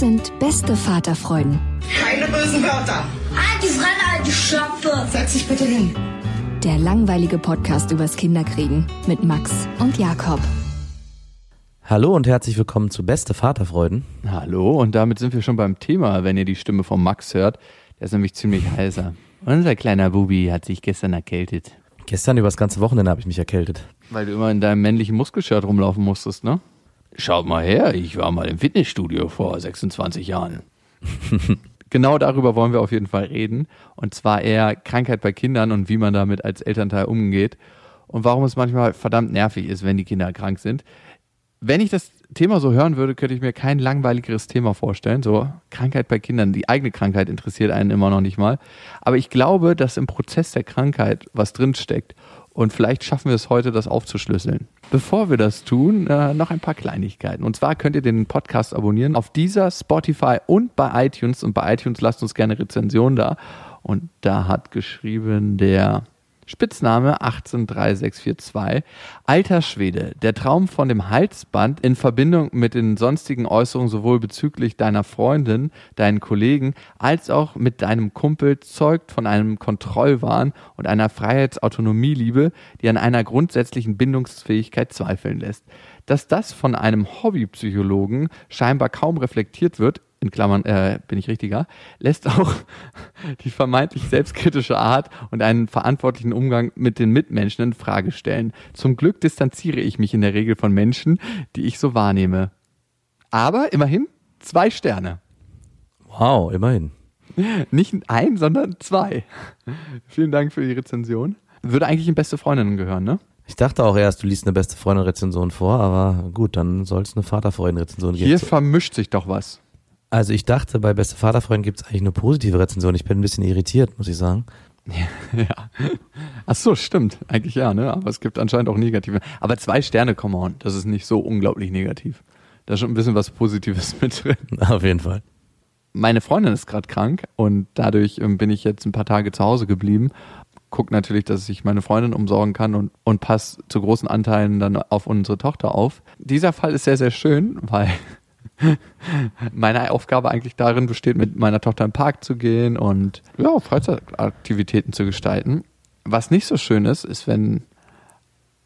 Das sind beste Vaterfreuden. Keine bösen Wörter. Die Fremde, alte Schöpfe! Setz dich bitte hin. Der langweilige Podcast übers Kinderkriegen mit Max und Jakob. Hallo und herzlich willkommen zu Beste Vaterfreuden. Hallo, und damit sind wir schon beim Thema, wenn ihr die Stimme von Max hört. Der ist nämlich ziemlich heiser. Unser kleiner Bubi hat sich gestern erkältet. Gestern über das ganze Wochenende habe ich mich erkältet. Weil du immer in deinem männlichen Muskelshirt rumlaufen musstest, ne? Schaut mal her, ich war mal im Fitnessstudio vor 26 Jahren. genau darüber wollen wir auf jeden Fall reden. Und zwar eher Krankheit bei Kindern und wie man damit als Elternteil umgeht. Und warum es manchmal verdammt nervig ist, wenn die Kinder krank sind. Wenn ich das Thema so hören würde, könnte ich mir kein langweiligeres Thema vorstellen. So Krankheit bei Kindern. Die eigene Krankheit interessiert einen immer noch nicht mal. Aber ich glaube, dass im Prozess der Krankheit was drinsteckt. Und vielleicht schaffen wir es heute, das aufzuschlüsseln. Bevor wir das tun, äh, noch ein paar Kleinigkeiten. Und zwar könnt ihr den Podcast abonnieren auf dieser, Spotify und bei iTunes. Und bei iTunes lasst uns gerne Rezension da. Und da hat geschrieben der Spitzname 183642. Alter Schwede, der Traum von dem Halsband in Verbindung mit den sonstigen Äußerungen sowohl bezüglich deiner Freundin, deinen Kollegen, als auch mit deinem Kumpel zeugt von einem Kontrollwahn und einer Freiheitsautonomieliebe, die an einer grundsätzlichen Bindungsfähigkeit zweifeln lässt. Dass das von einem Hobbypsychologen scheinbar kaum reflektiert wird, in Klammern äh, bin ich richtiger, lässt auch die vermeintlich selbstkritische Art und einen verantwortlichen Umgang mit den Mitmenschen in Frage stellen. Zum Glück distanziere ich mich in der Regel von Menschen, die ich so wahrnehme. Aber immerhin zwei Sterne. Wow, immerhin. Nicht ein, sondern zwei. Vielen Dank für die Rezension. Würde eigentlich in beste Freundinnen gehören, ne? Ich dachte auch erst, du liest eine beste Freundin-Rezension vor, aber gut, dann soll es eine Vaterfreundin-Rezension Hier geben. vermischt sich doch was. Also ich dachte, bei beste Vaterfreundin gibt es eigentlich eine positive Rezension. Ich bin ein bisschen irritiert, muss ich sagen. Ja. Ach so, stimmt. Eigentlich ja, ne? Aber es gibt anscheinend auch negative. Aber zwei Sterne, come on. Das ist nicht so unglaublich negativ. Da ist schon ein bisschen was Positives mit drin. Auf jeden Fall. Meine Freundin ist gerade krank und dadurch ähm, bin ich jetzt ein paar Tage zu Hause geblieben. Guck natürlich, dass ich meine Freundin umsorgen kann und, und pass zu großen Anteilen dann auf unsere Tochter auf. Dieser Fall ist sehr, sehr schön, weil meine Aufgabe eigentlich darin besteht, mit meiner Tochter im Park zu gehen und ja, Freizeitaktivitäten zu gestalten. Was nicht so schön ist, ist, wenn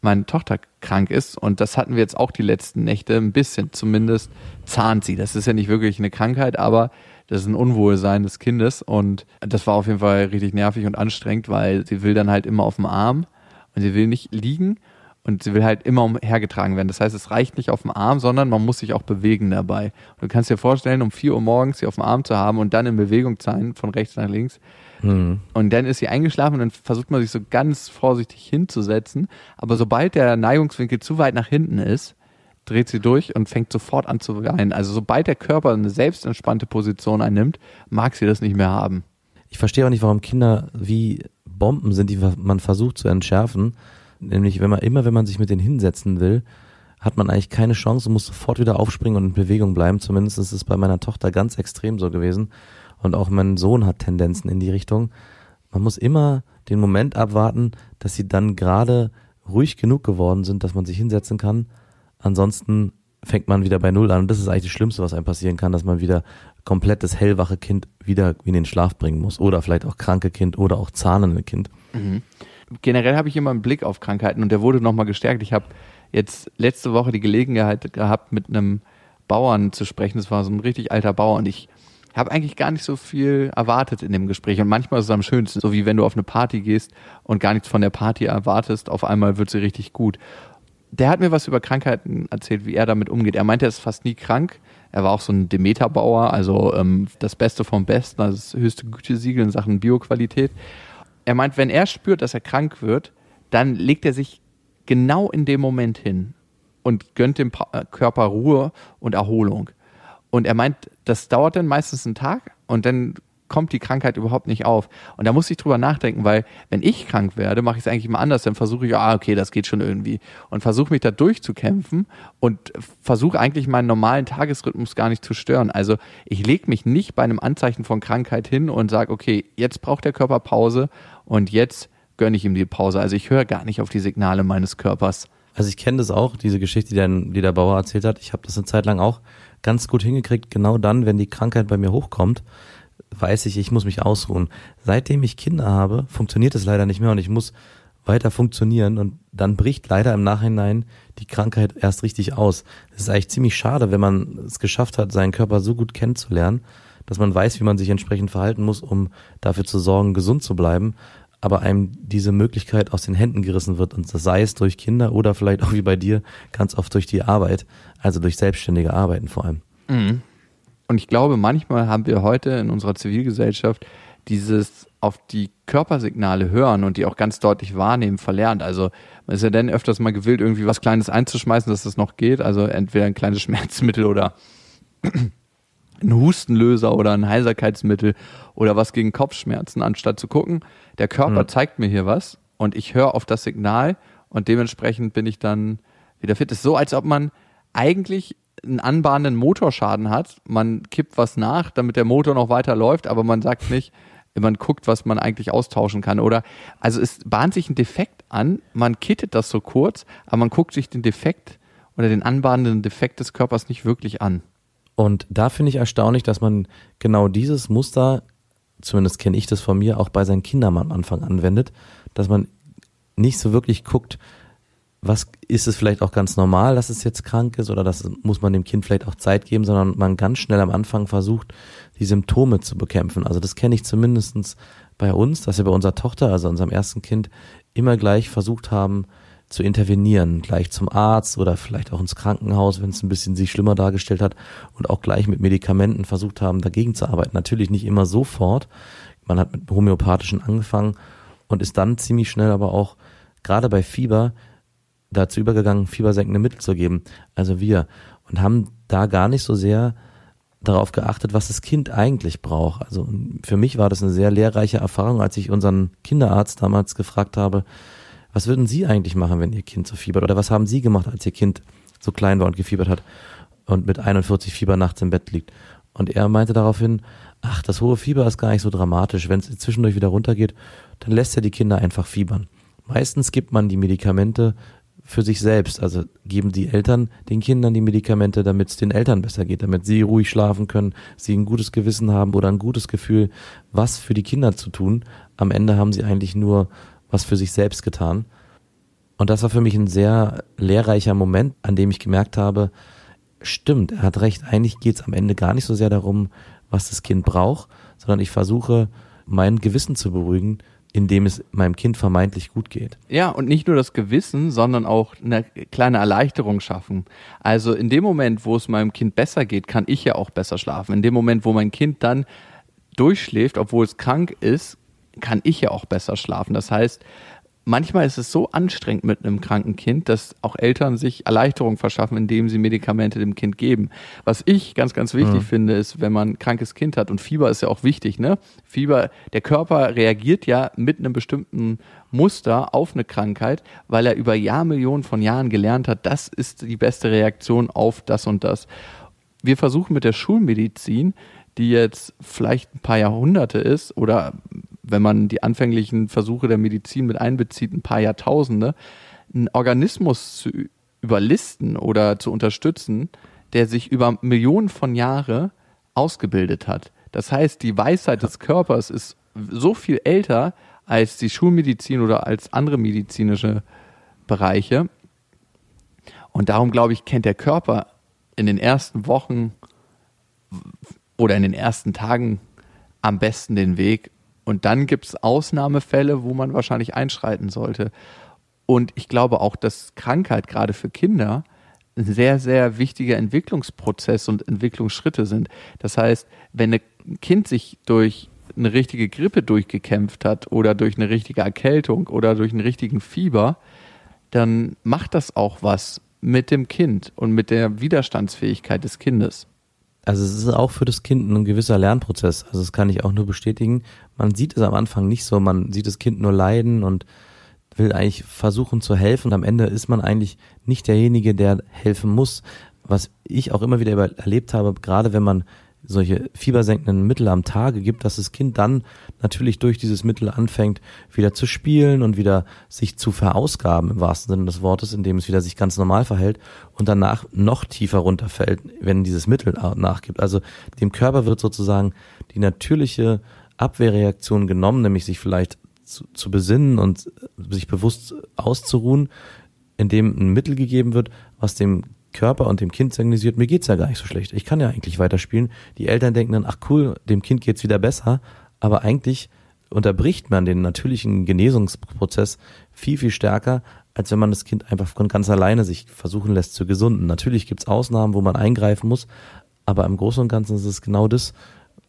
meine Tochter krank ist und das hatten wir jetzt auch die letzten Nächte ein bisschen zumindest zahnt sie. Das ist ja nicht wirklich eine Krankheit, aber das ist ein Unwohlsein des Kindes und das war auf jeden Fall richtig nervig und anstrengend, weil sie will dann halt immer auf dem Arm und sie will nicht liegen und sie will halt immer umhergetragen werden. Das heißt, es reicht nicht auf dem Arm, sondern man muss sich auch bewegen dabei. Und du kannst dir vorstellen, um 4 Uhr morgens sie auf dem Arm zu haben und dann in Bewegung sein, von rechts nach links. Hm. Und dann ist sie eingeschlafen und dann versucht man sich so ganz vorsichtig hinzusetzen. Aber sobald der Neigungswinkel zu weit nach hinten ist, dreht sie durch und fängt sofort an zu weinen. Also sobald der Körper eine selbstentspannte Position einnimmt, mag sie das nicht mehr haben. Ich verstehe auch nicht, warum Kinder wie Bomben sind, die man versucht zu entschärfen. Nämlich, wenn man immer, wenn man sich mit denen hinsetzen will, hat man eigentlich keine Chance und muss sofort wieder aufspringen und in Bewegung bleiben. Zumindest ist es bei meiner Tochter ganz extrem so gewesen. Und auch mein Sohn hat Tendenzen in die Richtung. Man muss immer den Moment abwarten, dass sie dann gerade ruhig genug geworden sind, dass man sich hinsetzen kann. Ansonsten fängt man wieder bei Null an. Und das ist eigentlich das Schlimmste, was einem passieren kann, dass man wieder komplett das hellwache Kind wieder in den Schlaf bringen muss. Oder vielleicht auch kranke Kind oder auch zahnende Kind. Generell habe ich immer einen Blick auf Krankheiten und der wurde nochmal gestärkt. Ich habe jetzt letzte Woche die Gelegenheit gehabt, mit einem Bauern zu sprechen. Das war so ein richtig alter Bauer und ich habe eigentlich gar nicht so viel erwartet in dem Gespräch. Und manchmal ist es am schönsten, so wie wenn du auf eine Party gehst und gar nichts von der Party erwartest, auf einmal wird sie richtig gut. Der hat mir was über Krankheiten erzählt, wie er damit umgeht. Er meinte, er ist fast nie krank. Er war auch so ein Demeter-Bauer, also ähm, das Beste vom Besten, also das höchste Gütesiegel in Sachen Bioqualität. Er meint, wenn er spürt, dass er krank wird, dann legt er sich genau in dem Moment hin und gönnt dem äh, Körper Ruhe und Erholung. Und er meint, das dauert dann meistens einen Tag und dann kommt die Krankheit überhaupt nicht auf. Und da muss ich drüber nachdenken, weil wenn ich krank werde, mache ich es eigentlich immer anders. Dann versuche ich, ah, okay, das geht schon irgendwie. Und versuche mich da durchzukämpfen und versuche eigentlich meinen normalen Tagesrhythmus gar nicht zu stören. Also ich lege mich nicht bei einem Anzeichen von Krankheit hin und sage, okay, jetzt braucht der Körper Pause und jetzt gönne ich ihm die Pause. Also ich höre gar nicht auf die Signale meines Körpers. Also ich kenne das auch, diese Geschichte, die der, die der Bauer erzählt hat. Ich habe das eine Zeit lang auch ganz gut hingekriegt. Genau dann, wenn die Krankheit bei mir hochkommt, weiß ich, ich muss mich ausruhen. Seitdem ich Kinder habe, funktioniert es leider nicht mehr und ich muss weiter funktionieren und dann bricht leider im Nachhinein die Krankheit erst richtig aus. Es ist eigentlich ziemlich schade, wenn man es geschafft hat, seinen Körper so gut kennenzulernen, dass man weiß, wie man sich entsprechend verhalten muss, um dafür zu sorgen, gesund zu bleiben, aber einem diese Möglichkeit aus den Händen gerissen wird und das sei es durch Kinder oder vielleicht auch wie bei dir ganz oft durch die Arbeit, also durch selbstständige Arbeiten vor allem. Und ich glaube, manchmal haben wir heute in unserer Zivilgesellschaft dieses auf die Körpersignale hören und die auch ganz deutlich wahrnehmen verlernt. Also man ist ja dann öfters mal gewillt, irgendwie was Kleines einzuschmeißen, dass das noch geht. Also entweder ein kleines Schmerzmittel oder ein Hustenlöser oder ein Heiserkeitsmittel oder was gegen Kopfschmerzen, anstatt zu gucken, der Körper Mhm. zeigt mir hier was und ich höre auf das Signal und dementsprechend bin ich dann wieder fit. Es ist so, als ob man eigentlich einen anbahnenden Motorschaden hat. Man kippt was nach, damit der Motor noch weiter läuft, aber man sagt nicht, man guckt, was man eigentlich austauschen kann. Oder also es bahnt sich ein Defekt an, man kittet das so kurz, aber man guckt sich den Defekt oder den anbahnenden Defekt des Körpers nicht wirklich an. Und da finde ich erstaunlich, dass man genau dieses Muster, zumindest kenne ich das von mir, auch bei seinen Kindern am Anfang anwendet, dass man nicht so wirklich guckt, was ist es vielleicht auch ganz normal, dass es jetzt krank ist oder das muss man dem Kind vielleicht auch Zeit geben, sondern man ganz schnell am Anfang versucht, die Symptome zu bekämpfen. Also das kenne ich zumindestens bei uns, dass wir bei unserer Tochter, also unserem ersten Kind, immer gleich versucht haben zu intervenieren, gleich zum Arzt oder vielleicht auch ins Krankenhaus, wenn es ein bisschen sich schlimmer dargestellt hat und auch gleich mit Medikamenten versucht haben, dagegen zu arbeiten. Natürlich nicht immer sofort. Man hat mit homöopathischen angefangen und ist dann ziemlich schnell aber auch gerade bei Fieber dazu übergegangen, fiebersenkende Mittel zu geben. Also wir. Und haben da gar nicht so sehr darauf geachtet, was das Kind eigentlich braucht. Also für mich war das eine sehr lehrreiche Erfahrung, als ich unseren Kinderarzt damals gefragt habe, was würden Sie eigentlich machen, wenn Ihr Kind so fiebert? Oder was haben Sie gemacht, als Ihr Kind so klein war und gefiebert hat und mit 41 Fieber nachts im Bett liegt? Und er meinte daraufhin, ach, das hohe Fieber ist gar nicht so dramatisch. Wenn es zwischendurch wieder runtergeht, dann lässt er die Kinder einfach fiebern. Meistens gibt man die Medikamente für sich selbst. Also geben die Eltern den Kindern die Medikamente, damit es den Eltern besser geht, damit sie ruhig schlafen können, sie ein gutes Gewissen haben oder ein gutes Gefühl, was für die Kinder zu tun. Am Ende haben sie eigentlich nur was für sich selbst getan. Und das war für mich ein sehr lehrreicher Moment, an dem ich gemerkt habe, stimmt, er hat recht, eigentlich geht es am Ende gar nicht so sehr darum, was das Kind braucht, sondern ich versuche, mein Gewissen zu beruhigen, indem es meinem Kind vermeintlich gut geht. Ja, und nicht nur das Gewissen, sondern auch eine kleine Erleichterung schaffen. Also in dem Moment, wo es meinem Kind besser geht, kann ich ja auch besser schlafen. In dem Moment, wo mein Kind dann durchschläft, obwohl es krank ist, kann ich ja auch besser schlafen. Das heißt, manchmal ist es so anstrengend mit einem kranken Kind, dass auch Eltern sich Erleichterung verschaffen, indem sie Medikamente dem Kind geben. Was ich ganz, ganz wichtig finde, ist, wenn man ein krankes Kind hat und Fieber ist ja auch wichtig, ne? Fieber, der Körper reagiert ja mit einem bestimmten Muster auf eine Krankheit, weil er über Jahrmillionen von Jahren gelernt hat, das ist die beste Reaktion auf das und das. Wir versuchen mit der Schulmedizin, die jetzt vielleicht ein paar Jahrhunderte ist oder wenn man die anfänglichen Versuche der Medizin mit einbezieht, ein paar Jahrtausende, einen Organismus zu überlisten oder zu unterstützen, der sich über Millionen von Jahre ausgebildet hat. Das heißt, die Weisheit des Körpers ist so viel älter als die Schulmedizin oder als andere medizinische Bereiche. Und darum glaube ich, kennt der Körper in den ersten Wochen oder in den ersten Tagen am besten den Weg. Und dann gibt es Ausnahmefälle, wo man wahrscheinlich einschreiten sollte. Und ich glaube auch, dass Krankheit gerade für Kinder ein sehr, sehr wichtiger Entwicklungsprozess und Entwicklungsschritte sind. Das heißt, wenn ein Kind sich durch eine richtige Grippe durchgekämpft hat oder durch eine richtige Erkältung oder durch einen richtigen Fieber, dann macht das auch was mit dem Kind und mit der Widerstandsfähigkeit des Kindes. Also es ist auch für das Kind ein gewisser Lernprozess. Also das kann ich auch nur bestätigen. Man sieht es am Anfang nicht so, man sieht das Kind nur leiden und will eigentlich versuchen zu helfen und am Ende ist man eigentlich nicht derjenige, der helfen muss. Was ich auch immer wieder erlebt habe, gerade wenn man solche fiebersenkenden Mittel am Tage gibt, dass das Kind dann natürlich durch dieses Mittel anfängt, wieder zu spielen und wieder sich zu verausgaben im wahrsten Sinne des Wortes, indem es wieder sich ganz normal verhält und danach noch tiefer runterfällt, wenn dieses Mittel nachgibt. Also dem Körper wird sozusagen die natürliche Abwehrreaktion genommen, nämlich sich vielleicht zu, zu besinnen und sich bewusst auszuruhen, indem ein Mittel gegeben wird, was dem Körper und dem Kind signalisiert, mir geht's ja gar nicht so schlecht. Ich kann ja eigentlich weiterspielen. Die Eltern denken dann, ach cool, dem Kind geht's wieder besser. Aber eigentlich unterbricht man den natürlichen Genesungsprozess viel, viel stärker, als wenn man das Kind einfach von ganz alleine sich versuchen lässt zu gesunden. Natürlich gibt's Ausnahmen, wo man eingreifen muss, aber im Großen und Ganzen ist es genau das,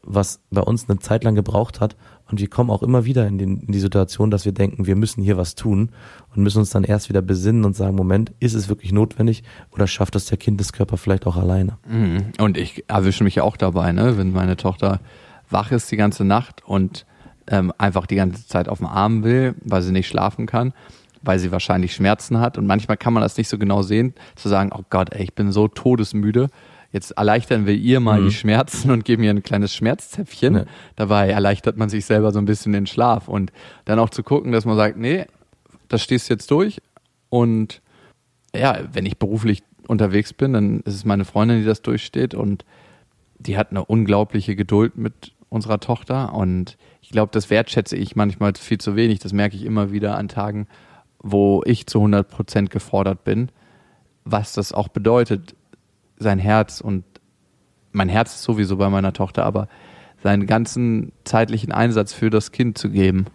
was bei uns eine Zeit lang gebraucht hat. Und wir kommen auch immer wieder in, den, in, die Situation, dass wir denken, wir müssen hier was tun und müssen uns dann erst wieder besinnen und sagen, Moment, ist es wirklich notwendig oder schafft das der Kindeskörper vielleicht auch alleine? Mhm. Und ich erwische mich auch dabei, ne? wenn meine Tochter wach ist die ganze Nacht und ähm, einfach die ganze Zeit auf dem Arm will, weil sie nicht schlafen kann, weil sie wahrscheinlich Schmerzen hat. Und manchmal kann man das nicht so genau sehen, zu sagen, oh Gott, ey, ich bin so todesmüde Jetzt erleichtern wir ihr mal mhm. die Schmerzen und geben ihr ein kleines Schmerzzäpfchen. Ja. Dabei erleichtert man sich selber so ein bisschen den Schlaf. Und dann auch zu gucken, dass man sagt, nee, das stehst jetzt durch. Und ja, wenn ich beruflich unterwegs bin, dann ist es meine Freundin, die das durchsteht. Und die hat eine unglaubliche Geduld mit unserer Tochter. Und ich glaube, das wertschätze ich manchmal viel zu wenig. Das merke ich immer wieder an Tagen, wo ich zu 100 Prozent gefordert bin, was das auch bedeutet, sein Herz und mein Herz ist sowieso bei meiner Tochter, aber seinen ganzen zeitlichen Einsatz für das Kind zu geben.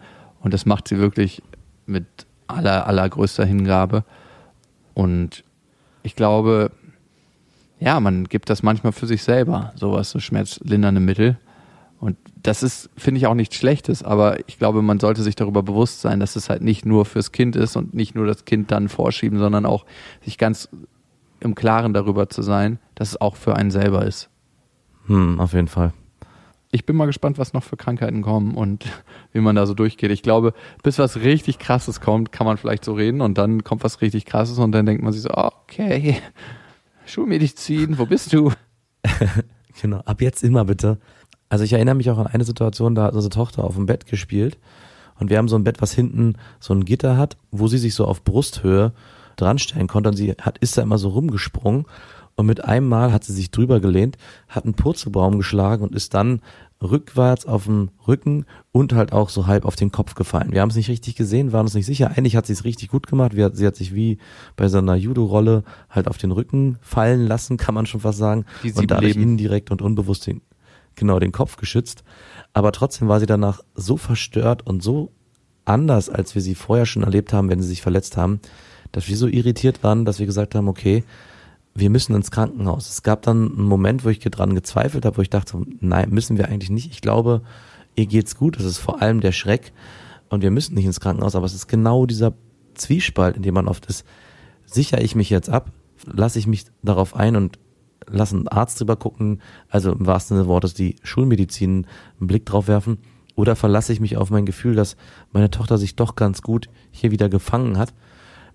Und das macht sie wirklich mit aller, allergrößter Hingabe. Und ich glaube, ja, man gibt das manchmal für sich selber, sowas, so schmerzlindernde Mittel. Und das ist, finde ich, auch nichts Schlechtes, aber ich glaube, man sollte sich darüber bewusst sein, dass es halt nicht nur fürs Kind ist und nicht nur das Kind dann vorschieben, sondern auch sich ganz im Klaren darüber zu sein, dass es auch für einen selber ist. Hm, auf jeden Fall. Ich bin mal gespannt, was noch für Krankheiten kommen und wie man da so durchgeht. Ich glaube, bis was richtig krasses kommt, kann man vielleicht so reden und dann kommt was richtig krasses und dann denkt man sich so, okay, Schulmedizin, wo bist du? genau, ab jetzt immer bitte. Also ich erinnere mich auch an eine Situation, da hat unsere Tochter auf dem Bett gespielt und wir haben so ein Bett, was hinten so ein Gitter hat, wo sie sich so auf Brusthöhe dranstellen konnte. Und sie hat, ist da immer so rumgesprungen. Und mit einem Mal hat sie sich drüber gelehnt, hat einen Purzelbaum geschlagen und ist dann rückwärts auf den Rücken und halt auch so halb auf den Kopf gefallen. Wir haben es nicht richtig gesehen, waren uns nicht sicher. Eigentlich hat sie es richtig gut gemacht. Sie hat sich wie bei so einer Judo-Rolle halt auf den Rücken fallen lassen, kann man schon fast sagen. und dadurch Leben. indirekt und unbewusst den, genau den Kopf geschützt. Aber trotzdem war sie danach so verstört und so anders, als wir sie vorher schon erlebt haben, wenn sie sich verletzt haben, dass wir so irritiert waren, dass wir gesagt haben, okay, wir müssen ins Krankenhaus. Es gab dann einen Moment, wo ich dran gezweifelt habe, wo ich dachte, nein, müssen wir eigentlich nicht. Ich glaube, ihr geht's gut. Das ist vor allem der Schreck und wir müssen nicht ins Krankenhaus. Aber es ist genau dieser Zwiespalt, in dem man oft ist. Sichere ich mich jetzt ab? Lasse ich mich darauf ein und lasse einen Arzt drüber gucken? Also im wahrsten Sinne des Wortes die Schulmedizin einen Blick drauf werfen? Oder verlasse ich mich auf mein Gefühl, dass meine Tochter sich doch ganz gut hier wieder gefangen hat?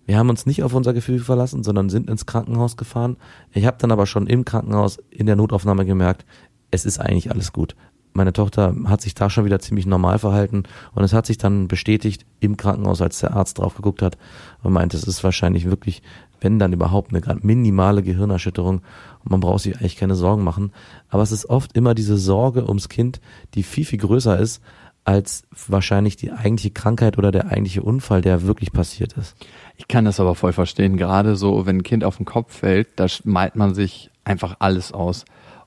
Wir haben uns nicht auf unser Gefühl verlassen, sondern sind ins Krankenhaus gefahren. Ich habe dann aber schon im Krankenhaus in der Notaufnahme gemerkt, es ist eigentlich alles gut. Meine Tochter hat sich da schon wieder ziemlich normal verhalten und es hat sich dann bestätigt im Krankenhaus, als der Arzt drauf geguckt hat und meinte, es ist wahrscheinlich wirklich, wenn dann überhaupt eine minimale Gehirnerschütterung und man braucht sich eigentlich keine Sorgen machen. Aber es ist oft immer diese Sorge ums Kind, die viel, viel größer ist, als wahrscheinlich die eigentliche Krankheit oder der eigentliche Unfall, der wirklich passiert ist. Ich kann das aber voll verstehen. Gerade so, wenn ein Kind auf den Kopf fällt, da malt man sich einfach alles aus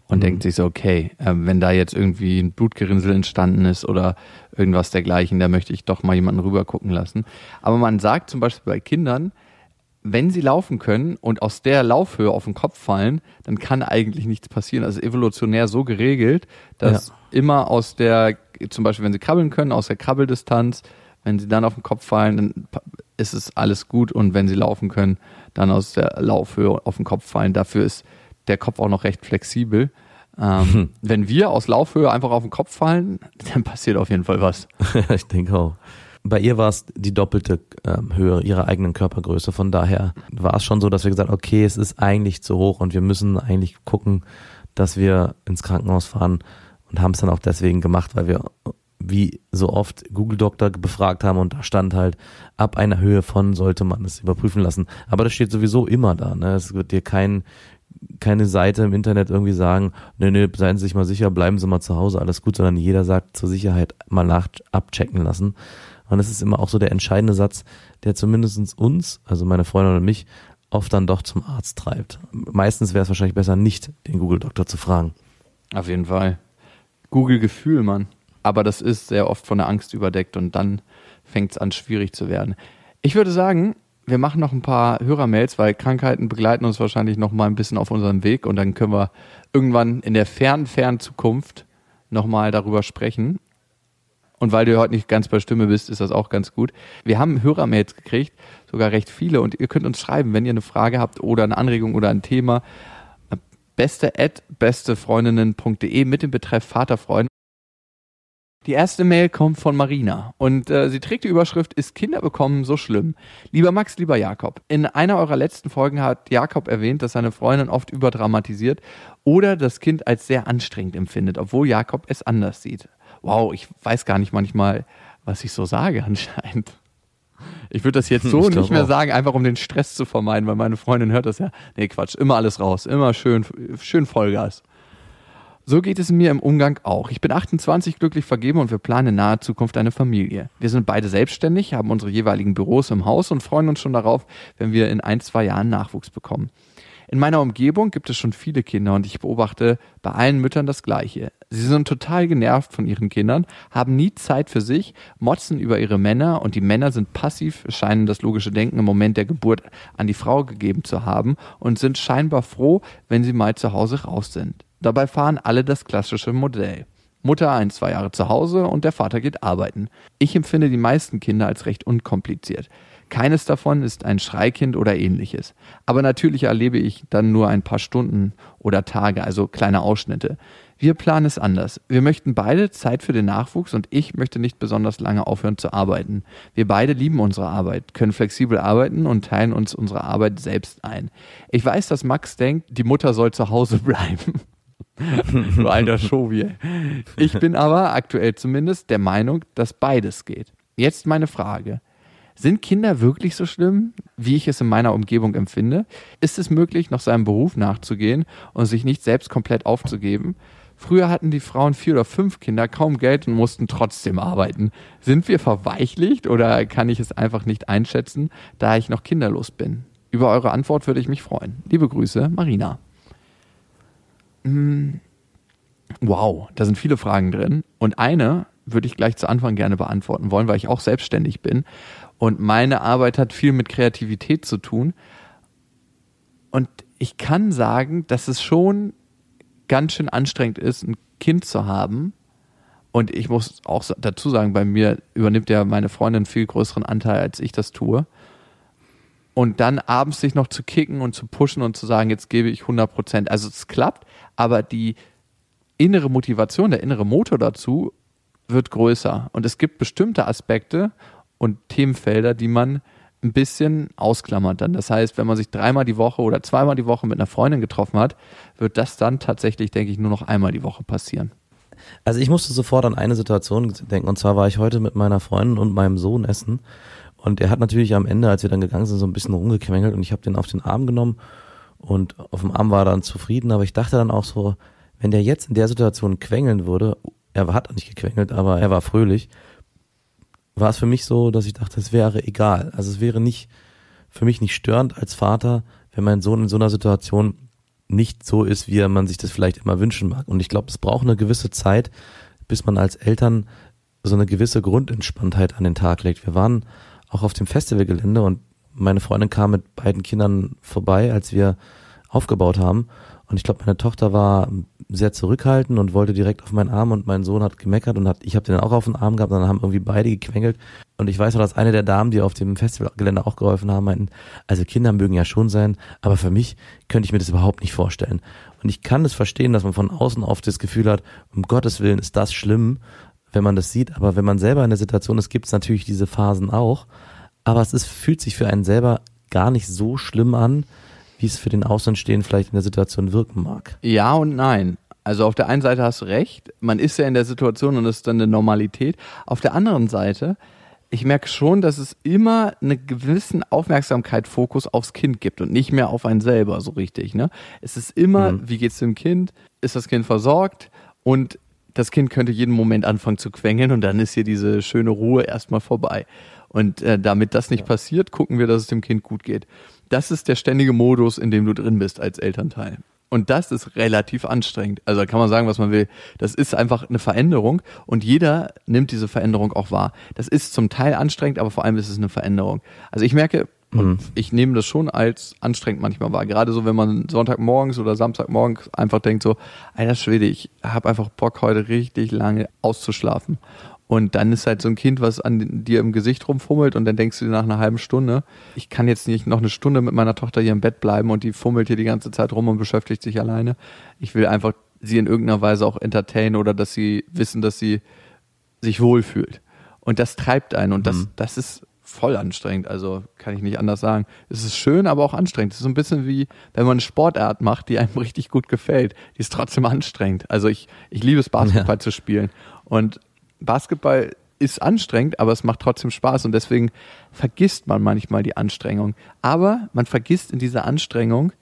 und Mhm. denkt sich so, okay, äh, wenn da jetzt irgendwie ein Blutgerinnsel entstanden ist oder irgendwas dergleichen, da möchte ich doch mal jemanden rüber gucken lassen. Aber man sagt zum Beispiel bei Kindern, wenn sie laufen können und aus der Laufhöhe auf den Kopf fallen, dann kann eigentlich nichts passieren. Also evolutionär so geregelt, dass immer aus der, zum Beispiel wenn sie krabbeln können, aus der Krabbeldistanz, wenn sie dann auf den Kopf fallen, dann ist es alles gut und wenn sie laufen können, dann aus der Laufhöhe auf den Kopf fallen. Dafür ist der Kopf auch noch recht flexibel. Ähm, wenn wir aus Laufhöhe einfach auf den Kopf fallen, dann passiert auf jeden Fall was. ich denke auch. Bei ihr war es die doppelte ähm, Höhe ihrer eigenen Körpergröße. Von daher war es schon so, dass wir gesagt haben, okay, es ist eigentlich zu hoch und wir müssen eigentlich gucken, dass wir ins Krankenhaus fahren und haben es dann auch deswegen gemacht, weil wir wie so oft Google Doktor befragt haben und da stand halt, ab einer Höhe von sollte man es überprüfen lassen. Aber das steht sowieso immer da. Ne? Es wird dir kein, keine Seite im Internet irgendwie sagen, nee, nee, seien Sie sich mal sicher, bleiben Sie mal zu Hause, alles gut, sondern jeder sagt zur Sicherheit mal nach abchecken lassen. Und das ist immer auch so der entscheidende Satz, der zumindestens uns, also meine Freundin und mich, oft dann doch zum Arzt treibt. Meistens wäre es wahrscheinlich besser, nicht den Google-Doktor zu fragen. Auf jeden Fall. Google-Gefühl, Mann. Aber das ist sehr oft von der Angst überdeckt und dann fängt es an, schwierig zu werden. Ich würde sagen, wir machen noch ein paar Hörermails, weil Krankheiten begleiten uns wahrscheinlich noch mal ein bisschen auf unserem Weg und dann können wir irgendwann in der fernen, fernen Zukunft noch mal darüber sprechen. Und weil du heute nicht ganz bei Stimme bist, ist das auch ganz gut. Wir haben Hörermails gekriegt, sogar recht viele. Und ihr könnt uns schreiben, wenn ihr eine Frage habt oder eine Anregung oder ein Thema. Beste at bestefreundinnen.de mit dem Betreff Vaterfreund. Die erste Mail kommt von Marina und äh, sie trägt die Überschrift Ist Kinder bekommen so schlimm? Lieber Max, lieber Jakob, in einer eurer letzten Folgen hat Jakob erwähnt, dass seine Freundin oft überdramatisiert oder das Kind als sehr anstrengend empfindet, obwohl Jakob es anders sieht. Wow, ich weiß gar nicht manchmal, was ich so sage anscheinend. Ich würde das jetzt so Ich nicht mehr auch. sagen, einfach um den Stress zu vermeiden, weil meine Freundin hört das ja. Nee, Quatsch, immer alles raus, immer schön, schön Vollgas. So geht es mir im Umgang auch. Ich bin 28, glücklich vergeben und wir planen in naher Zukunft eine Familie. Wir sind beide selbstständig, haben unsere jeweiligen Büros im Haus und freuen uns schon darauf, wenn wir in ein, zwei Jahren Nachwuchs bekommen. In meiner Umgebung gibt es schon viele Kinder und ich beobachte bei allen Müttern das Gleiche. Sie sind total genervt von ihren Kindern, haben nie Zeit für sich, motzen über ihre Männer und die Männer sind passiv, scheinen das logische Denken im Moment der Geburt an die Frau gegeben zu haben und sind scheinbar froh, wenn sie mal zu Hause raus sind. Dabei fahren alle das klassische Modell. Mutter ein, zwei Jahre zu Hause und der Vater geht arbeiten. Ich empfinde die meisten Kinder als recht unkompliziert. Keines davon ist ein Schreikind oder ähnliches. Aber natürlich erlebe ich dann nur ein paar Stunden oder Tage, also kleine Ausschnitte. Wir planen es anders. Wir möchten beide Zeit für den Nachwuchs und ich möchte nicht besonders lange aufhören zu arbeiten. Wir beide lieben unsere Arbeit, können flexibel arbeiten und teilen uns unsere Arbeit selbst ein. Ich weiß, dass Max denkt, die Mutter soll zu Hause bleiben. du alter Schowie. Ich bin aber aktuell zumindest der Meinung, dass beides geht. Jetzt meine Frage. Sind Kinder wirklich so schlimm, wie ich es in meiner Umgebung empfinde? Ist es möglich, noch seinem Beruf nachzugehen und sich nicht selbst komplett aufzugeben? Früher hatten die Frauen vier oder fünf Kinder, kaum Geld und mussten trotzdem arbeiten. Sind wir verweichlicht oder kann ich es einfach nicht einschätzen, da ich noch kinderlos bin? Über eure Antwort würde ich mich freuen. Liebe Grüße, Marina. Hm, Wow, da sind viele Fragen drin. Und eine würde ich gleich zu Anfang gerne beantworten wollen, weil ich auch selbstständig bin. Und meine Arbeit hat viel mit Kreativität zu tun. Und ich kann sagen, dass es schon ganz schön anstrengend ist, ein Kind zu haben. Und ich muss auch dazu sagen, bei mir übernimmt ja meine Freundin einen viel größeren Anteil, als ich das tue. Und dann abends sich noch zu kicken und zu pushen und zu sagen, jetzt gebe ich 100 Prozent. Also es klappt, aber die innere Motivation, der innere Motor dazu wird größer. Und es gibt bestimmte Aspekte und Themenfelder, die man ein bisschen ausklammert dann. Das heißt, wenn man sich dreimal die Woche oder zweimal die Woche mit einer Freundin getroffen hat, wird das dann tatsächlich, denke ich, nur noch einmal die Woche passieren. Also ich musste sofort an eine Situation denken. Und zwar war ich heute mit meiner Freundin und meinem Sohn essen. Und er hat natürlich am Ende, als wir dann gegangen sind, so ein bisschen rumgequengelt und ich habe den auf den Arm genommen und auf dem Arm war er dann zufrieden. Aber ich dachte dann auch so, wenn der jetzt in der Situation quengeln würde er hat nicht gequengelt, aber er war fröhlich, war es für mich so, dass ich dachte, es wäre egal. Also es wäre nicht, für mich nicht störend als Vater, wenn mein Sohn in so einer Situation nicht so ist, wie man sich das vielleicht immer wünschen mag. Und ich glaube, es braucht eine gewisse Zeit, bis man als Eltern so eine gewisse Grundentspanntheit an den Tag legt. Wir waren auch auf dem Festivalgelände und meine Freundin kam mit beiden Kindern vorbei, als wir aufgebaut haben. Und ich glaube, meine Tochter war sehr zurückhaltend und wollte direkt auf meinen Arm und mein Sohn hat gemeckert und hat, ich habe den auch auf den Arm gehabt und dann haben irgendwie beide gequengelt. Und ich weiß noch, dass eine der Damen, die auf dem Festivalgelände auch geholfen haben, meinten, also Kinder mögen ja schon sein, aber für mich könnte ich mir das überhaupt nicht vorstellen. Und ich kann es das verstehen, dass man von außen oft das Gefühl hat, um Gottes Willen ist das schlimm, wenn man das sieht, aber wenn man selber in der Situation ist, gibt es natürlich diese Phasen auch. Aber es ist, fühlt sich für einen selber gar nicht so schlimm an, wie es für den Außenstehenden vielleicht in der Situation wirken mag. Ja und nein. Also auf der einen Seite hast du recht, man ist ja in der Situation und das ist dann eine Normalität. Auf der anderen Seite, ich merke schon, dass es immer einen gewissen Aufmerksamkeit, Fokus aufs Kind gibt und nicht mehr auf einen selber so richtig. Ne? Es ist immer, mhm. wie geht's dem Kind? Ist das Kind versorgt? Und das Kind könnte jeden Moment anfangen zu quengeln und dann ist hier diese schöne Ruhe erstmal vorbei. Und äh, damit das nicht passiert, gucken wir, dass es dem Kind gut geht. Das ist der ständige Modus, in dem du drin bist als Elternteil. Und das ist relativ anstrengend. Also da kann man sagen, was man will. Das ist einfach eine Veränderung und jeder nimmt diese Veränderung auch wahr. Das ist zum Teil anstrengend, aber vor allem ist es eine Veränderung. Also ich merke, mhm. ich nehme das schon als anstrengend manchmal wahr. Gerade so, wenn man Sonntagmorgens oder Samstagmorgens einfach denkt so, alter Schwede, ich habe einfach Bock heute richtig lange auszuschlafen. Und dann ist halt so ein Kind, was an dir im Gesicht rumfummelt und dann denkst du dir nach einer halben Stunde, ich kann jetzt nicht noch eine Stunde mit meiner Tochter hier im Bett bleiben und die fummelt hier die ganze Zeit rum und beschäftigt sich alleine. Ich will einfach sie in irgendeiner Weise auch entertainen oder dass sie wissen, dass sie sich wohlfühlt. Und das treibt einen und das, mhm. das ist voll anstrengend. Also kann ich nicht anders sagen. Es ist schön, aber auch anstrengend. Es ist so ein bisschen wie, wenn man eine Sportart macht, die einem richtig gut gefällt. Die ist trotzdem anstrengend. Also ich, ich liebe es, Basketball ja. zu spielen. Und Basketball ist anstrengend, aber es macht trotzdem Spaß und deswegen vergisst man manchmal die Anstrengung. Aber man vergisst in dieser Anstrengung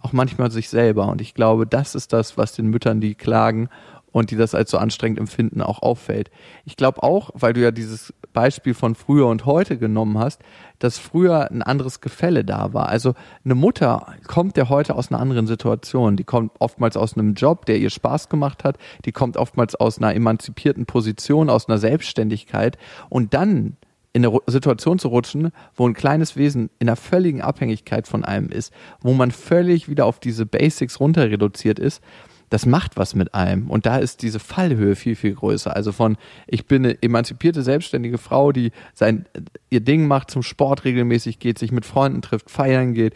auch manchmal sich selber und ich glaube, das ist das, was den Müttern, die klagen und die das als so anstrengend empfinden, auch auffällt. Ich glaube auch, weil du ja dieses Beispiel von früher und heute genommen hast, dass früher ein anderes Gefälle da war. Also eine Mutter kommt ja heute aus einer anderen Situation. Die kommt oftmals aus einem Job, der ihr Spaß gemacht hat. Die kommt oftmals aus einer emanzipierten Position, aus einer Selbstständigkeit. Und dann in eine Situation zu rutschen, wo ein kleines Wesen in einer völligen Abhängigkeit von einem ist, wo man völlig wieder auf diese Basics runter reduziert ist, das macht was mit einem. Und da ist diese Fallhöhe viel, viel größer. Also von, ich bin eine emanzipierte, selbstständige Frau, die sein, ihr Ding macht, zum Sport regelmäßig geht, sich mit Freunden trifft, feiern geht,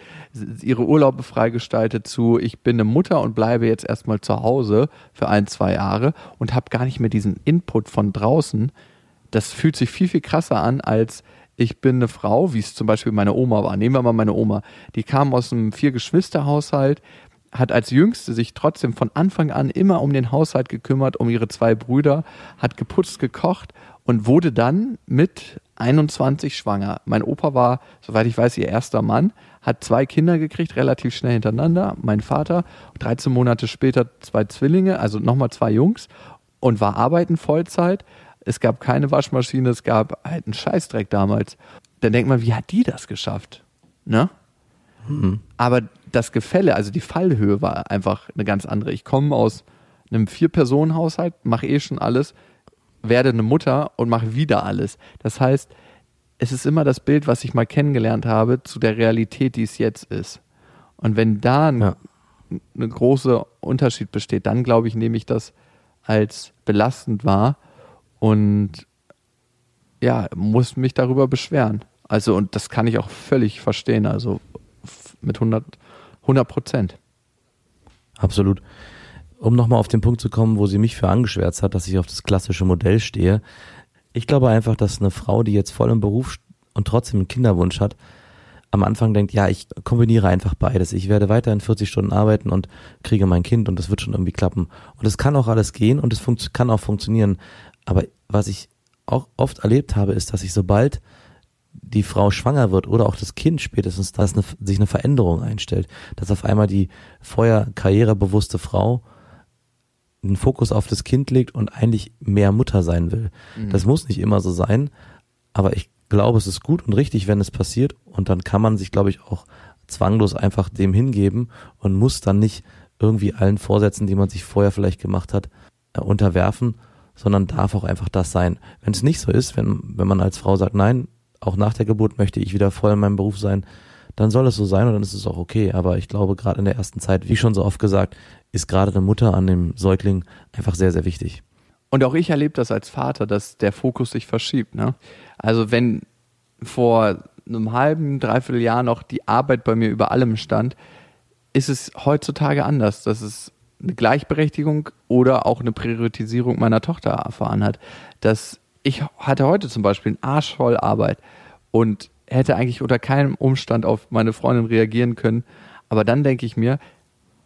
ihre Urlaube freigestaltet zu, ich bin eine Mutter und bleibe jetzt erstmal zu Hause für ein, zwei Jahre und habe gar nicht mehr diesen Input von draußen. Das fühlt sich viel, viel krasser an als ich bin eine Frau, wie es zum Beispiel meine Oma war. Nehmen wir mal meine Oma. Die kam aus einem Vier-Geschwister-Haushalt, hat als Jüngste sich trotzdem von Anfang an immer um den Haushalt gekümmert, um ihre zwei Brüder, hat geputzt, gekocht und wurde dann mit 21 schwanger. Mein Opa war, soweit ich weiß, ihr erster Mann, hat zwei Kinder gekriegt, relativ schnell hintereinander. Mein Vater, 13 Monate später zwei Zwillinge, also nochmal zwei Jungs und war arbeiten Vollzeit. Es gab keine Waschmaschine, es gab halt einen Scheißdreck damals. Dann denkt man, wie hat die das geschafft? Ne? Mhm. Aber das Gefälle, also die Fallhöhe war einfach eine ganz andere. Ich komme aus einem Vier-Personen-Haushalt, mache eh schon alles, werde eine Mutter und mache wieder alles. Das heißt, es ist immer das Bild, was ich mal kennengelernt habe, zu der Realität, die es jetzt ist. Und wenn da ein, ja. ein großer Unterschied besteht, dann glaube ich, nehme ich das als belastend wahr und ja, muss mich darüber beschweren. Also, und das kann ich auch völlig verstehen. Also mit 100, 100 Prozent. Absolut. Um nochmal auf den Punkt zu kommen, wo sie mich für angeschwärzt hat, dass ich auf das klassische Modell stehe. Ich glaube einfach, dass eine Frau, die jetzt voll im Beruf und trotzdem einen Kinderwunsch hat, am Anfang denkt, ja, ich kombiniere einfach beides. Ich werde weiterhin 40 Stunden arbeiten und kriege mein Kind und das wird schon irgendwie klappen. Und es kann auch alles gehen und es kann auch funktionieren. Aber was ich auch oft erlebt habe, ist, dass ich sobald die Frau schwanger wird oder auch das Kind spätestens, dass eine, sich eine Veränderung einstellt, dass auf einmal die vorher karrierebewusste Frau den Fokus auf das Kind legt und eigentlich mehr Mutter sein will. Das muss nicht immer so sein, aber ich glaube, es ist gut und richtig, wenn es passiert und dann kann man sich, glaube ich, auch zwanglos einfach dem hingeben und muss dann nicht irgendwie allen Vorsätzen, die man sich vorher vielleicht gemacht hat, äh, unterwerfen, sondern darf auch einfach das sein. Wenn es nicht so ist, wenn, wenn man als Frau sagt, nein, auch nach der Geburt möchte ich wieder voll in meinem Beruf sein, dann soll es so sein und dann ist es auch okay. Aber ich glaube, gerade in der ersten Zeit, wie schon so oft gesagt, ist gerade eine Mutter an dem Säugling einfach sehr, sehr wichtig. Und auch ich erlebe das als Vater, dass der Fokus sich verschiebt. Ne? Also wenn vor einem halben, dreiviertel Jahr noch die Arbeit bei mir über allem stand, ist es heutzutage anders, dass es eine Gleichberechtigung oder auch eine Priorisierung meiner Tochter erfahren hat. Dass ich hatte heute zum Beispiel einen Arsch voll Arbeit und hätte eigentlich unter keinem Umstand auf meine Freundin reagieren können. Aber dann denke ich mir,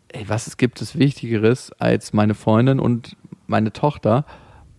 ey, was gibt es Wichtigeres als meine Freundin und meine Tochter?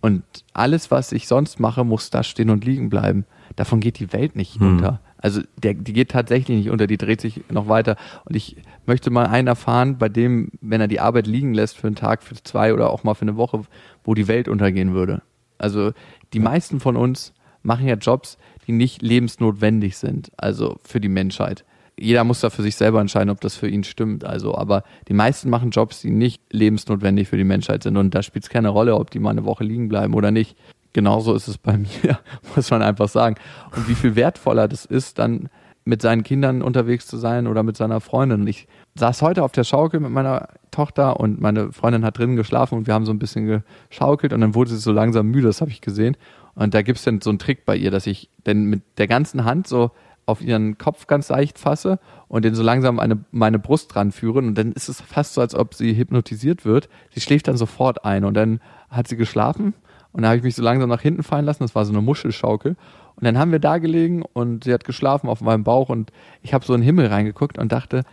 Und alles, was ich sonst mache, muss da stehen und liegen bleiben. Davon geht die Welt nicht unter. Also der, die geht tatsächlich nicht unter, die dreht sich noch weiter. Und ich möchte mal einen erfahren, bei dem, wenn er die Arbeit liegen lässt für einen Tag, für zwei oder auch mal für eine Woche, wo die Welt untergehen würde. Also die meisten von uns machen ja Jobs, die nicht lebensnotwendig sind, also für die Menschheit. Jeder muss da für sich selber entscheiden, ob das für ihn stimmt. Also, aber die meisten machen Jobs, die nicht lebensnotwendig für die Menschheit sind. Und da spielt es keine Rolle, ob die mal eine Woche liegen bleiben oder nicht. Genauso ist es bei mir, muss man einfach sagen. Und wie viel wertvoller das ist, dann mit seinen Kindern unterwegs zu sein oder mit seiner Freundin. Und ich saß heute auf der Schaukel mit meiner Tochter und meine Freundin hat drinnen geschlafen und wir haben so ein bisschen geschaukelt und dann wurde sie so langsam müde, das habe ich gesehen. Und da gibt es dann so einen Trick bei ihr, dass ich denn mit der ganzen Hand so auf ihren Kopf ganz leicht fasse und den so langsam eine, meine Brust dran führe und dann ist es fast so, als ob sie hypnotisiert wird. Sie schläft dann sofort ein und dann hat sie geschlafen und dann habe ich mich so langsam nach hinten fallen lassen. Das war so eine Muschelschaukel. Und dann haben wir da gelegen und sie hat geschlafen auf meinem Bauch und ich habe so in den Himmel reingeguckt und dachte,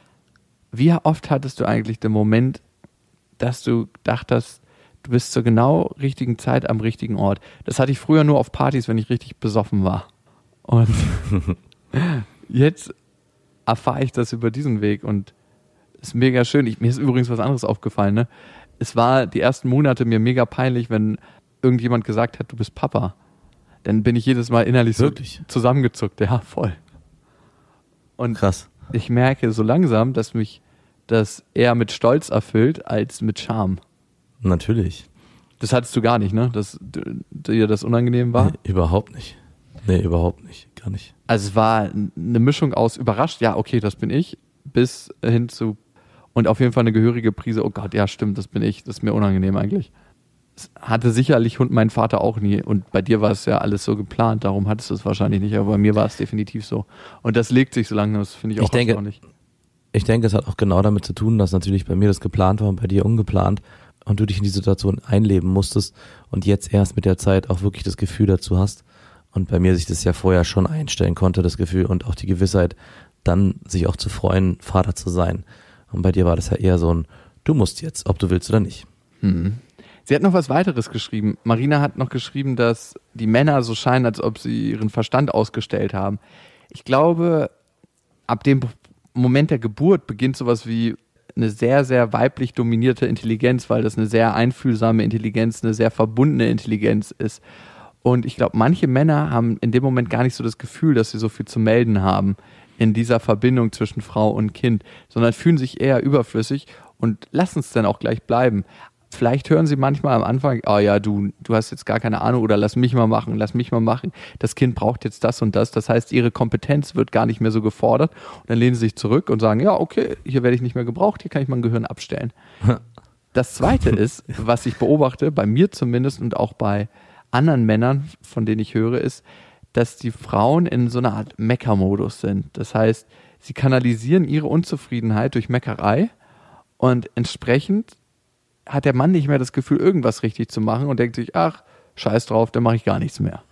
wie oft hattest du eigentlich den Moment, dass du dachtest, du bist zur genau richtigen Zeit am richtigen Ort. Das hatte ich früher nur auf Partys, wenn ich richtig besoffen war. Und jetzt erfahre ich das über diesen Weg und ist mega schön. Ich, mir ist übrigens was anderes aufgefallen. Ne? Es war die ersten Monate mir mega peinlich, wenn irgendjemand gesagt hat, du bist Papa. Dann bin ich jedes Mal innerlich Wirklich? so zusammengezuckt. Ja, voll. Und Krass. ich merke so langsam, dass mich das eher mit Stolz erfüllt als mit Scham. Natürlich. Das hattest du gar nicht, ne? Dass dir das unangenehm war? Nee, überhaupt nicht. Nee, überhaupt nicht. Gar nicht. Also es war eine Mischung aus überrascht, ja, okay, das bin ich, bis hin zu und auf jeden Fall eine gehörige Prise, oh Gott, ja, stimmt, das bin ich, das ist mir unangenehm eigentlich. Das hatte sicherlich und mein Vater auch nie und bei dir war es ja alles so geplant, darum hattest du es wahrscheinlich nicht, aber bei mir war es definitiv so. Und das legt sich so lange, das finde ich auch Ich denke- erstaunlich. Ich denke, es hat auch genau damit zu tun, dass natürlich bei mir das geplant war und bei dir ungeplant und du dich in die Situation einleben musstest und jetzt erst mit der Zeit auch wirklich das Gefühl dazu hast und bei mir sich das ja vorher schon einstellen konnte, das Gefühl und auch die Gewissheit, dann sich auch zu freuen, Vater zu sein. Und bei dir war das ja eher so ein, du musst jetzt, ob du willst oder nicht. Sie hat noch was weiteres geschrieben. Marina hat noch geschrieben, dass die Männer so scheinen, als ob sie ihren Verstand ausgestellt haben. Ich glaube, ab dem Moment der Geburt beginnt sowas wie eine sehr, sehr weiblich dominierte Intelligenz, weil das eine sehr einfühlsame Intelligenz, eine sehr verbundene Intelligenz ist. Und ich glaube, manche Männer haben in dem Moment gar nicht so das Gefühl, dass sie so viel zu melden haben in dieser Verbindung zwischen Frau und Kind, sondern fühlen sich eher überflüssig und lassen es dann auch gleich bleiben. Vielleicht hören sie manchmal am Anfang, oh ja, du, du hast jetzt gar keine Ahnung oder lass mich mal machen, lass mich mal machen. Das Kind braucht jetzt das und das. Das heißt, ihre Kompetenz wird gar nicht mehr so gefordert. Und dann lehnen sie sich zurück und sagen, ja, okay, hier werde ich nicht mehr gebraucht, hier kann ich mein Gehirn abstellen. Das zweite ist, was ich beobachte, bei mir zumindest und auch bei anderen Männern, von denen ich höre, ist, dass die Frauen in so einer Art Meckermodus sind. Das heißt, sie kanalisieren ihre Unzufriedenheit durch Meckerei und entsprechend hat der Mann nicht mehr das Gefühl, irgendwas richtig zu machen und denkt sich, ach, scheiß drauf, dann mache ich gar nichts mehr.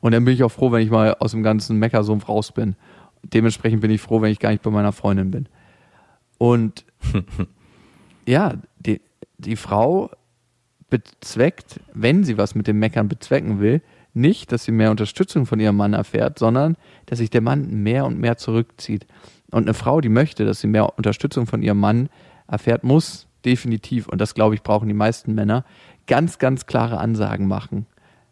Und dann bin ich auch froh, wenn ich mal aus dem ganzen Meckersumpf raus bin. Dementsprechend bin ich froh, wenn ich gar nicht bei meiner Freundin bin. Und ja, die, die Frau bezweckt, wenn sie was mit dem Meckern bezwecken will, nicht, dass sie mehr Unterstützung von ihrem Mann erfährt, sondern dass sich der Mann mehr und mehr zurückzieht. Und eine Frau, die möchte, dass sie mehr Unterstützung von ihrem Mann erfährt, muss definitiv, und das glaube ich brauchen die meisten Männer, ganz, ganz klare Ansagen machen.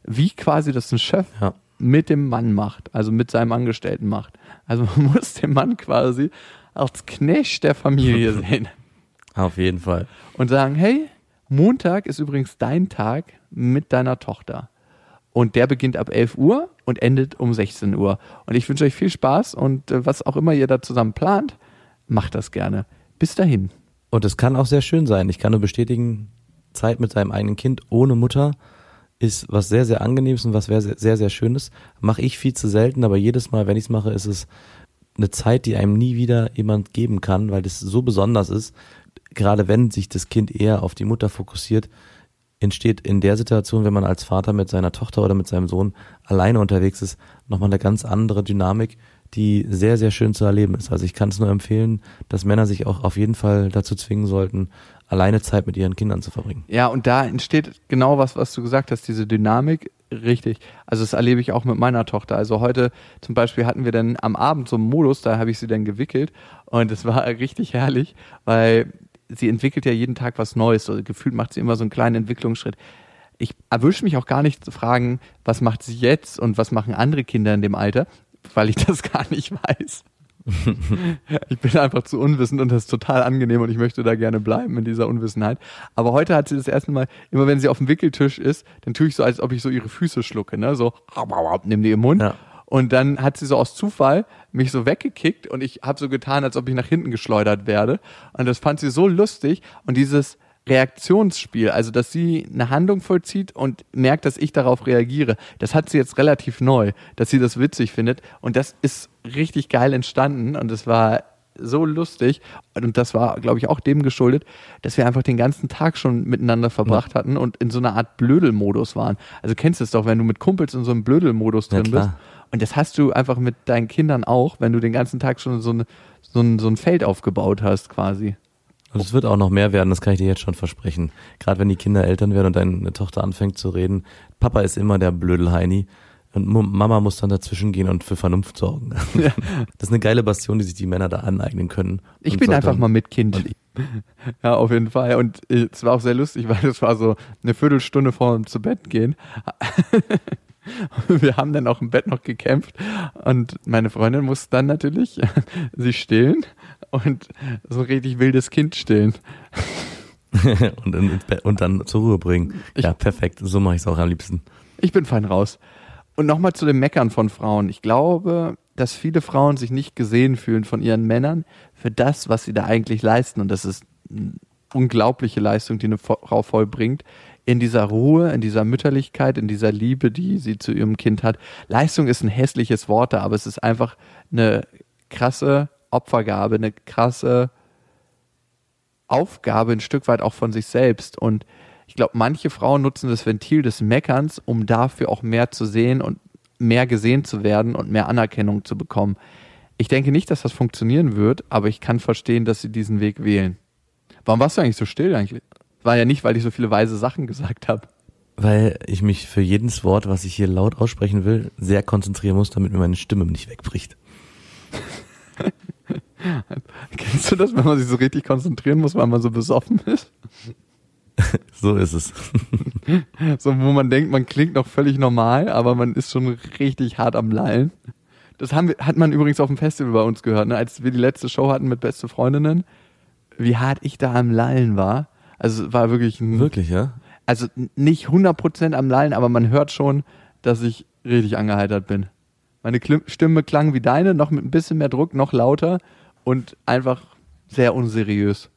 Wie quasi das ein Chef Ja. mit dem Mann macht, also mit seinem Angestellten macht. Also man muss den Mann quasi als Knecht der Familie sehen Auf jeden Fall. und sagen, hey, Montag ist übrigens dein Tag mit deiner Tochter. Und der beginnt ab 11 Uhr und endet um 16 Uhr. Und ich wünsche euch viel Spaß und äh, was auch immer ihr da zusammen plant, macht das gerne. Bis dahin. Und es kann auch sehr schön sein. Ich kann nur bestätigen, Zeit mit seinem eigenen Kind ohne Mutter ist was sehr, sehr angenehmes und was sehr, sehr, sehr, schönes. Mache ich viel zu selten, aber jedes Mal, wenn ich es mache, ist es eine Zeit, die einem nie wieder jemand geben kann, weil das so besonders ist. Gerade wenn sich das Kind eher auf die Mutter fokussiert, entsteht in der Situation, wenn man als Vater mit seiner Tochter oder mit seinem Sohn alleine unterwegs ist, nochmal eine ganz andere Dynamik, die sehr, sehr schön zu erleben ist. Also ich kann es nur empfehlen, dass Männer sich auch auf jeden Fall dazu zwingen sollten, alleine Zeit mit ihren Kindern zu verbringen. Ja, und da entsteht genau was, was du gesagt hast, diese Dynamik. Richtig. Also das erlebe ich auch mit meiner Tochter. Also heute zum Beispiel hatten wir dann am Abend so einen Modus, da habe ich sie dann gewickelt und es war richtig herrlich, weil sie entwickelt ja jeden Tag was Neues. Also gefühlt macht sie immer so einen kleinen Entwicklungsschritt. Ich erwische mich auch gar nicht zu fragen, was macht sie jetzt und was machen andere Kinder in dem Alter, weil ich das gar nicht weiß. ich bin einfach zu unwissend und das ist total angenehm und ich möchte da gerne bleiben in dieser Unwissenheit. Aber heute hat sie das erste Mal, immer wenn sie auf dem Wickeltisch ist, dann tue ich so, als ob ich so ihre Füße schlucke, ne? So, nimm die im Mund. Ja. Und dann hat sie so aus Zufall mich so weggekickt und ich habe so getan, als ob ich nach hinten geschleudert werde. Und das fand sie so lustig. Und dieses Reaktionsspiel, also dass sie eine Handlung vollzieht und merkt, dass ich darauf reagiere, das hat sie jetzt relativ neu, dass sie das witzig findet. Und das ist richtig geil entstanden und es war so lustig. Und das war, glaube ich, auch dem geschuldet, dass wir einfach den ganzen Tag schon miteinander verbracht hatten und in so einer Art Blödelmodus waren. Also kennst du es doch, wenn du mit Kumpels in so einem Blödelmodus Ja, drin klar. bist. Und das hast du einfach mit deinen Kindern auch, wenn du den ganzen Tag schon so, eine, so, ein, so ein Feld aufgebaut hast, quasi. Und es wird auch noch mehr werden, das kann ich dir jetzt schon versprechen. Gerade wenn die Kinder Eltern werden und deine Tochter anfängt zu reden. Papa ist immer der Blödelheini. Und Mama muss dann dazwischen gehen und für Vernunft sorgen. Das ist eine geile Bastion, die sich die Männer da aneignen können. Ich bin einfach mal mit Kind. Ja, auf jeden Fall. Und äh, es war auch sehr lustig, weil es war so eine Viertelstunde vor dem zu Bett gehen. Wir haben dann auch im Bett noch gekämpft und meine Freundin musste dann natürlich sich stillen und so ein richtig wildes Kind stillen. und, Bett- und dann zur Ruhe bringen. ja, perfekt. So mache ich es auch am liebsten. Ich bin fein raus. Und nochmal zu dem Meckern von Frauen. Ich glaube, dass viele Frauen sich nicht gesehen fühlen von ihren Männern für das, was sie da eigentlich leisten. Und das ist eine unglaubliche Leistung, die eine Frau vollbringt. In dieser Ruhe, in dieser Mütterlichkeit, in dieser Liebe, die sie zu ihrem Kind hat. Leistung ist ein hässliches Wort da, aber es ist einfach eine krasse Opfergabe, eine krasse Aufgabe ein Stück weit auch von sich selbst. Und ich glaube, manche Frauen nutzen das Ventil des Meckerns, um dafür auch mehr zu sehen und mehr gesehen zu werden und mehr Anerkennung zu bekommen. Ich denke nicht, dass das funktionieren wird, aber ich kann verstehen, dass sie diesen Weg wählen. Warum warst du eigentlich so still eigentlich? War ja nicht, weil ich so viele weise Sachen gesagt habe. Weil ich mich für jedes Wort, was ich hier laut aussprechen will, sehr konzentrieren muss, damit mir meine Stimme nicht wegbricht. Kennst du das, wenn man sich so richtig konzentrieren muss, weil man so besoffen ist? So ist es. So, wo man denkt, man klingt noch völlig normal, aber man ist schon richtig hart am Lallen. Das haben wir, hat man übrigens auf dem Festival bei uns gehört, ne? als wir die letzte Show hatten mit Beste Freundinnen, wie hart ich da am Lallen war. Also es war wirklich ein, Wirklich, ja? also nicht 100% am Lallen, aber man hört schon, dass ich richtig angeheitert bin. Meine Stimme klang wie deine, noch mit ein bisschen mehr Druck, noch lauter und einfach sehr unseriös.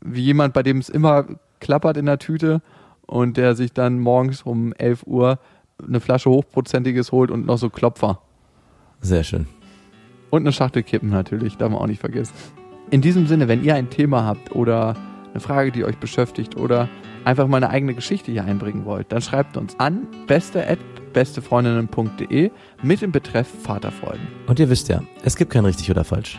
Wie jemand, bei dem es immer klappert in der Tüte und der sich dann morgens um 11 Uhr eine Flasche Hochprozentiges holt und noch so Klopfer. Sehr schön. Und eine Schachtel Kippen natürlich, darf man auch nicht vergessen. In diesem Sinne, wenn ihr ein Thema habt oder eine Frage, die euch beschäftigt oder einfach mal eine eigene Geschichte hier einbringen wollt, dann schreibt uns an beste@bestefreundinnen.de mit dem Betreff Vaterfreuden. Und ihr wisst ja, es gibt kein richtig oder falsch.